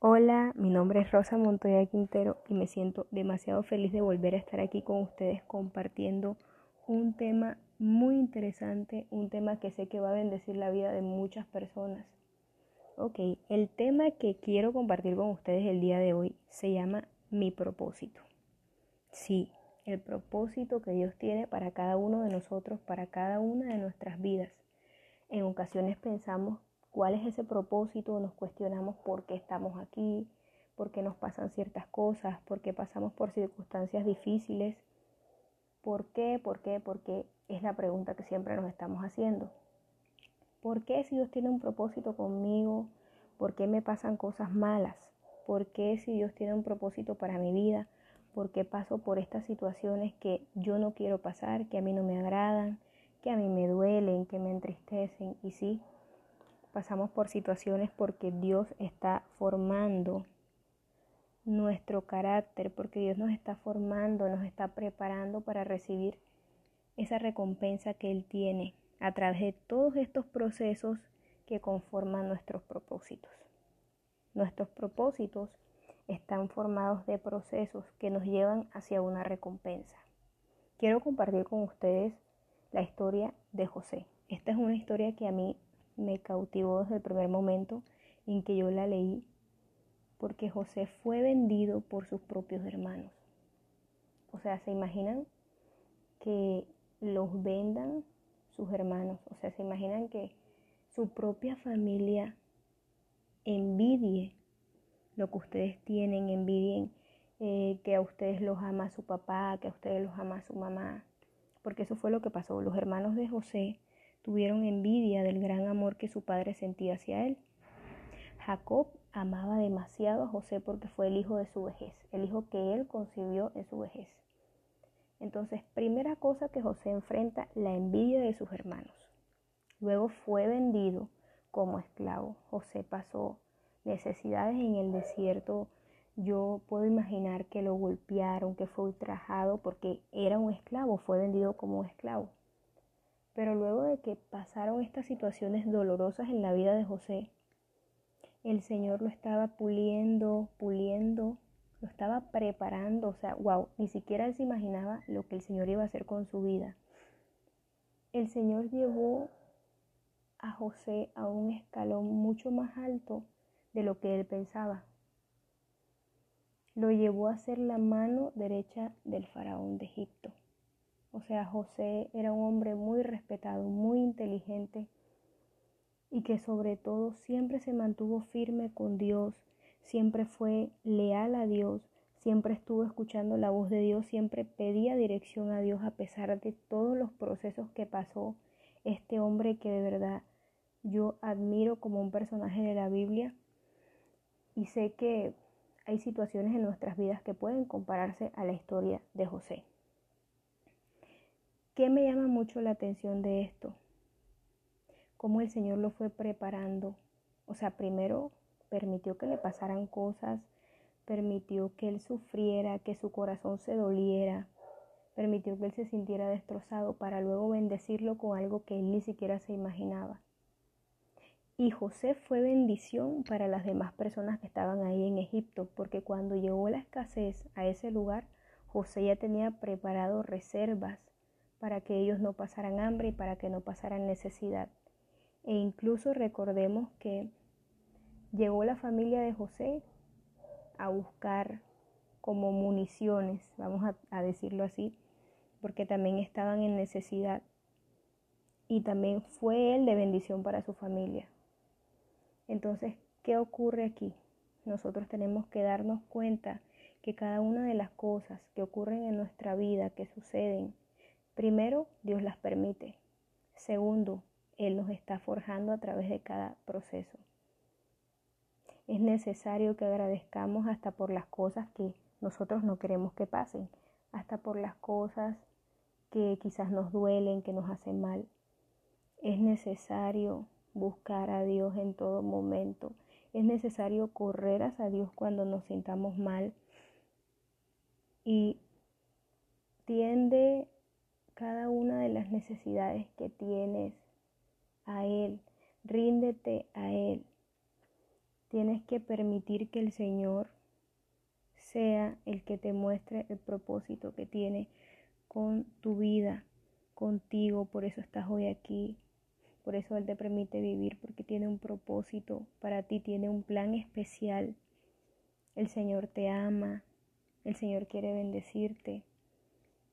Hola, mi nombre es Rosa Montoya Quintero y me siento demasiado feliz de volver a estar aquí con ustedes compartiendo un tema muy interesante, un tema que sé que va a bendecir la vida de muchas personas. Ok, el tema que quiero compartir con ustedes el día de hoy se llama mi propósito. Sí, el propósito que Dios tiene para cada uno de nosotros, para cada una de nuestras vidas. En ocasiones pensamos cuál es ese propósito, nos cuestionamos por qué estamos aquí, por qué nos pasan ciertas cosas, por qué pasamos por circunstancias difíciles. ¿Por qué? ¿Por qué? ¿Por qué? Es la pregunta que siempre nos estamos haciendo. ¿Por qué si Dios tiene un propósito conmigo? ¿Por qué me pasan cosas malas? ¿Por qué si Dios tiene un propósito para mi vida? ¿Por qué paso por estas situaciones que yo no quiero pasar, que a mí no me agradan, que a mí me duelen, que me entristecen? Y sí, pasamos por situaciones porque Dios está formando nuestro carácter, porque Dios nos está formando, nos está preparando para recibir esa recompensa que Él tiene a través de todos estos procesos que conforman nuestros propósitos. Nuestros propósitos están formados de procesos que nos llevan hacia una recompensa. Quiero compartir con ustedes la historia de José. Esta es una historia que a mí me cautivó desde el primer momento en que yo la leí, porque José fue vendido por sus propios hermanos. O sea, ¿se imaginan que los vendan sus hermanos? O sea, ¿se imaginan que su propia familia envidie lo que ustedes tienen, envidien eh, que a ustedes los ama su papá, que a ustedes los ama su mamá? Porque eso fue lo que pasó. Los hermanos de José tuvieron envidia del gran amor que su padre sentía hacia él. Jacob amaba demasiado a José porque fue el hijo de su vejez, el hijo que él concibió en su vejez. Entonces, primera cosa que José enfrenta, la envidia de sus hermanos. Luego fue vendido como esclavo. José pasó necesidades en el desierto. Yo puedo imaginar que lo golpearon, que fue ultrajado porque era un esclavo, fue vendido como esclavo. Pero luego de que pasaron estas situaciones dolorosas en la vida de José, el Señor lo estaba puliendo, puliendo, lo estaba preparando, o sea, wow, ni siquiera él se imaginaba lo que el Señor iba a hacer con su vida. El Señor llevó a José a un escalón mucho más alto de lo que él pensaba. Lo llevó a ser la mano derecha del faraón de Egipto. O sea, José era un hombre muy respetado, muy inteligente y que sobre todo siempre se mantuvo firme con Dios, siempre fue leal a Dios, siempre estuvo escuchando la voz de Dios, siempre pedía dirección a Dios a pesar de todos los procesos que pasó este hombre que de verdad yo admiro como un personaje de la Biblia y sé que hay situaciones en nuestras vidas que pueden compararse a la historia de José. ¿Qué me llama mucho la atención de esto? Cómo el Señor lo fue preparando. O sea, primero permitió que le pasaran cosas, permitió que él sufriera, que su corazón se doliera, permitió que él se sintiera destrozado para luego bendecirlo con algo que él ni siquiera se imaginaba. Y José fue bendición para las demás personas que estaban ahí en Egipto, porque cuando llegó la escasez a ese lugar, José ya tenía preparado reservas para que ellos no pasaran hambre y para que no pasaran necesidad. E incluso recordemos que llegó la familia de José a buscar como municiones, vamos a, decirlo así, porque también estaban en necesidad. Y también fue él de bendición para su familia. Entonces, ¿qué ocurre aquí? Nosotros tenemos que darnos cuenta que cada una de las cosas que ocurren en nuestra vida, que suceden, Primero, Dios las permite. Segundo, Él nos está forjando a través de cada proceso. Es necesario que agradezcamos hasta por las cosas que nosotros no queremos que pasen, hasta por las cosas que quizás nos duelen, que nos hacen mal. Es necesario buscar a Dios en todo momento. Es necesario correr hacia Dios cuando nos sintamos mal. Y tiende cada una de las necesidades que tienes a Él. Ríndete a Él. Tienes que permitir que el Señor sea el que te muestre el propósito que tiene con tu vida, contigo. Por eso estás hoy aquí. Por eso Él te permite vivir, porque tiene un propósito para ti, tiene un plan especial. El Señor te ama, el Señor quiere bendecirte.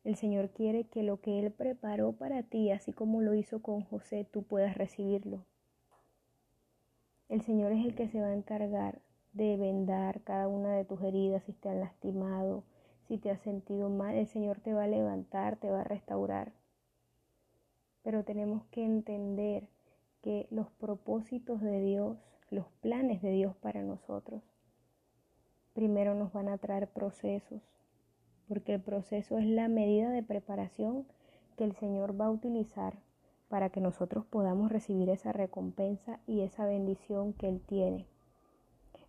El Señor quiere que lo que Él preparó para ti, así como lo hizo con José, tú puedas recibirlo. El Señor es el que se va a encargar de vendar cada una de tus heridas si te han lastimado, si te has sentido mal. El Señor te va a levantar, te va a restaurar. Pero tenemos que entender que los propósitos de Dios, los planes de Dios para nosotros, primero nos van a traer procesos, porque el proceso es la medida de preparación que el Señor va a utilizar para que nosotros podamos recibir esa recompensa y esa bendición que Él tiene.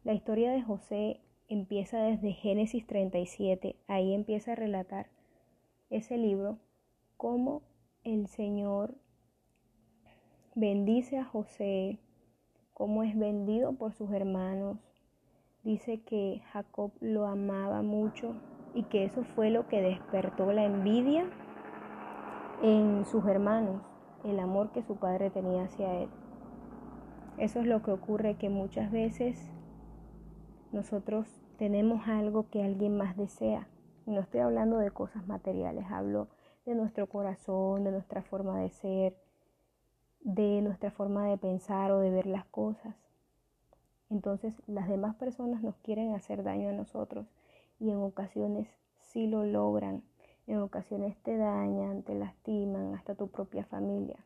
La historia de José empieza desde Génesis 37, ahí empieza a relatar ese libro, cómo el Señor bendice a José, cómo es vendido por sus hermanos. Dice que Jacob lo amaba mucho y que eso fue lo que despertó la envidia en sus hermanos el amor que su padre tenía hacia él. Eso es lo que ocurre que muchas veces nosotros tenemos algo que alguien más desea. No estoy hablando de cosas materiales, hablo de nuestro corazón, de nuestra forma de ser, de nuestra forma de pensar o de ver las cosas. Entonces las demás personas nos quieren hacer daño a nosotros y en ocasiones sí lo logran en ocasiones te dañan, te lastiman, hasta tu propia familia.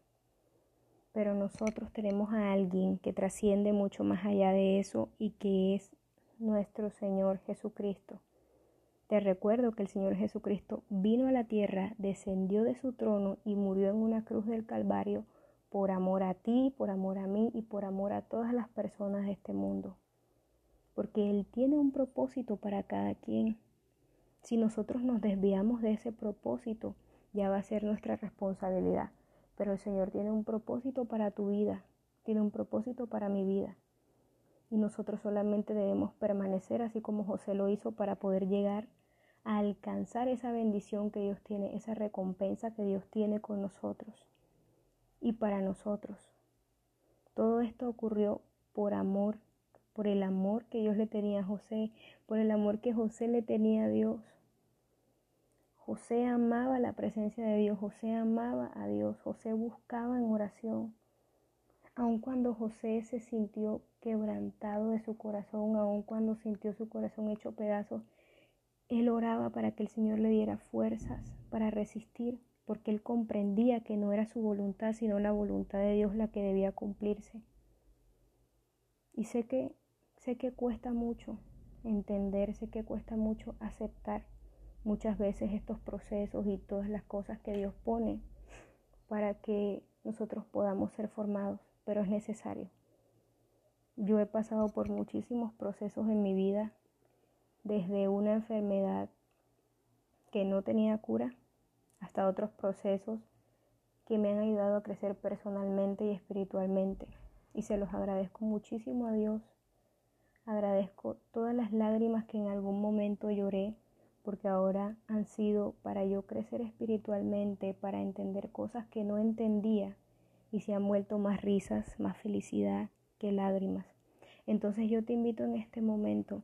Pero nosotros tenemos a alguien que trasciende mucho más allá de eso y que es nuestro Señor Jesucristo. Te recuerdo que el Señor Jesucristo vino a la tierra, descendió de su trono y murió en una cruz del Calvario por amor a ti, por amor a mí y por amor a todas las personas de este mundo. Porque Él tiene un propósito para cada quien. Si nosotros nos desviamos de ese propósito, ya va a ser nuestra responsabilidad. Pero el Señor tiene un propósito para tu vida, tiene un propósito para mi vida. Y nosotros solamente debemos permanecer así como José lo hizo para poder llegar a alcanzar esa bendición que Dios tiene, esa recompensa que Dios tiene con nosotros y para nosotros. Todo esto ocurrió por amor, por el amor que Dios le tenía a José, por el amor que José le tenía a Dios. José amaba la presencia de Dios, José amaba a Dios, José buscaba en oración. Aun cuando José se sintió quebrantado de su corazón, aun cuando sintió su corazón hecho pedazos, él oraba para que el Señor le diera fuerzas para resistir, porque él comprendía que no era su voluntad, sino la voluntad de Dios la que debía cumplirse. Y sé que sé que cuesta mucho entender, sé que cuesta mucho aceptar muchas veces estos procesos y todas las cosas que Dios pone para que nosotros podamos ser formados, pero es necesario. Yo he pasado por muchísimos procesos en mi vida, desde una enfermedad que no tenía cura hasta otros procesos que me han ayudado a crecer personalmente y espiritualmente. Y se los agradezco muchísimo a Dios. Agradezco todas las lágrimas que en algún momento lloré porque ahora han sido para yo crecer espiritualmente, para entender cosas que no entendía y se han vuelto más risas, más felicidad que lágrimas. Entonces yo te invito en este momento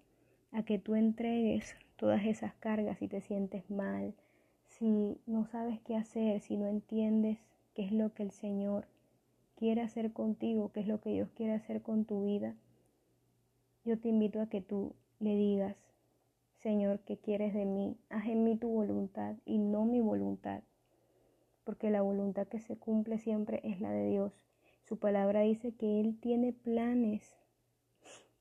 a que tú entregues todas esas cargas si te sientes mal, si no sabes qué hacer, si no entiendes qué es lo que el Señor quiere hacer contigo, qué es lo que Dios quiere hacer con tu vida. Yo te invito a que tú le digas, Señor, ¿qué quieres de mí? Haz en mí tu voluntad y no mi voluntad, porque la voluntad que se cumple siempre es la de Dios. Su palabra dice que Él tiene planes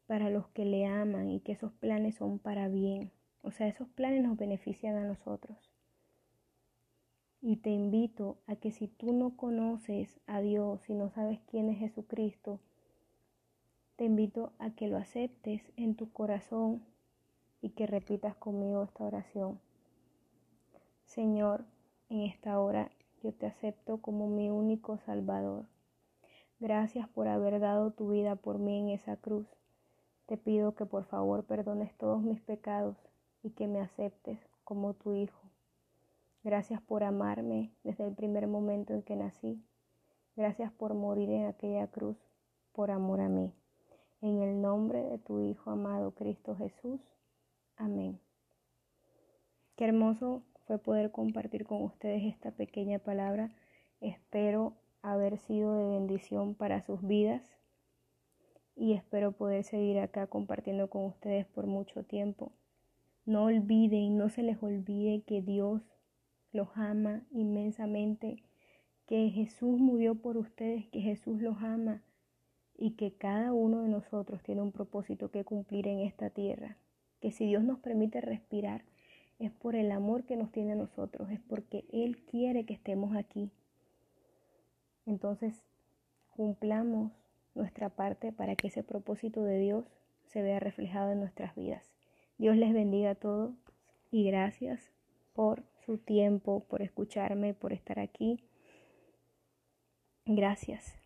para los que le aman y que esos planes son para bien. O sea, esos planes nos benefician a nosotros. Y te invito a que si tú no conoces a Dios y no sabes quién es Jesucristo, te invito a que lo aceptes en tu corazón y que repitas conmigo esta oración. Señor, en esta hora yo te acepto como mi único Salvador. Gracias por haber dado tu vida por mí en esa cruz. Te pido que por favor perdones todos mis pecados y que me aceptes como tu Hijo. Gracias por amarme desde el primer momento en que nací. Gracias por morir en aquella cruz por amor a mí. En el nombre de tu Hijo amado Cristo Jesús. Amén. Qué hermoso fue poder compartir con ustedes esta pequeña palabra. Espero haber sido de bendición para sus vidas y espero poder seguir acá compartiendo con ustedes por mucho tiempo. No olviden, no se les olvide que Dios los ama inmensamente, que Jesús murió por ustedes, que Jesús los ama y que cada uno de nosotros tiene un propósito que cumplir en esta tierra, que si Dios nos permite respirar es por el amor que nos tiene a nosotros, es porque Él quiere que estemos aquí. Entonces, cumplamos nuestra parte para que ese propósito de Dios se vea reflejado en nuestras vidas. Dios les bendiga a todos y gracias por su tiempo, por escucharme, por estar aquí. Gracias.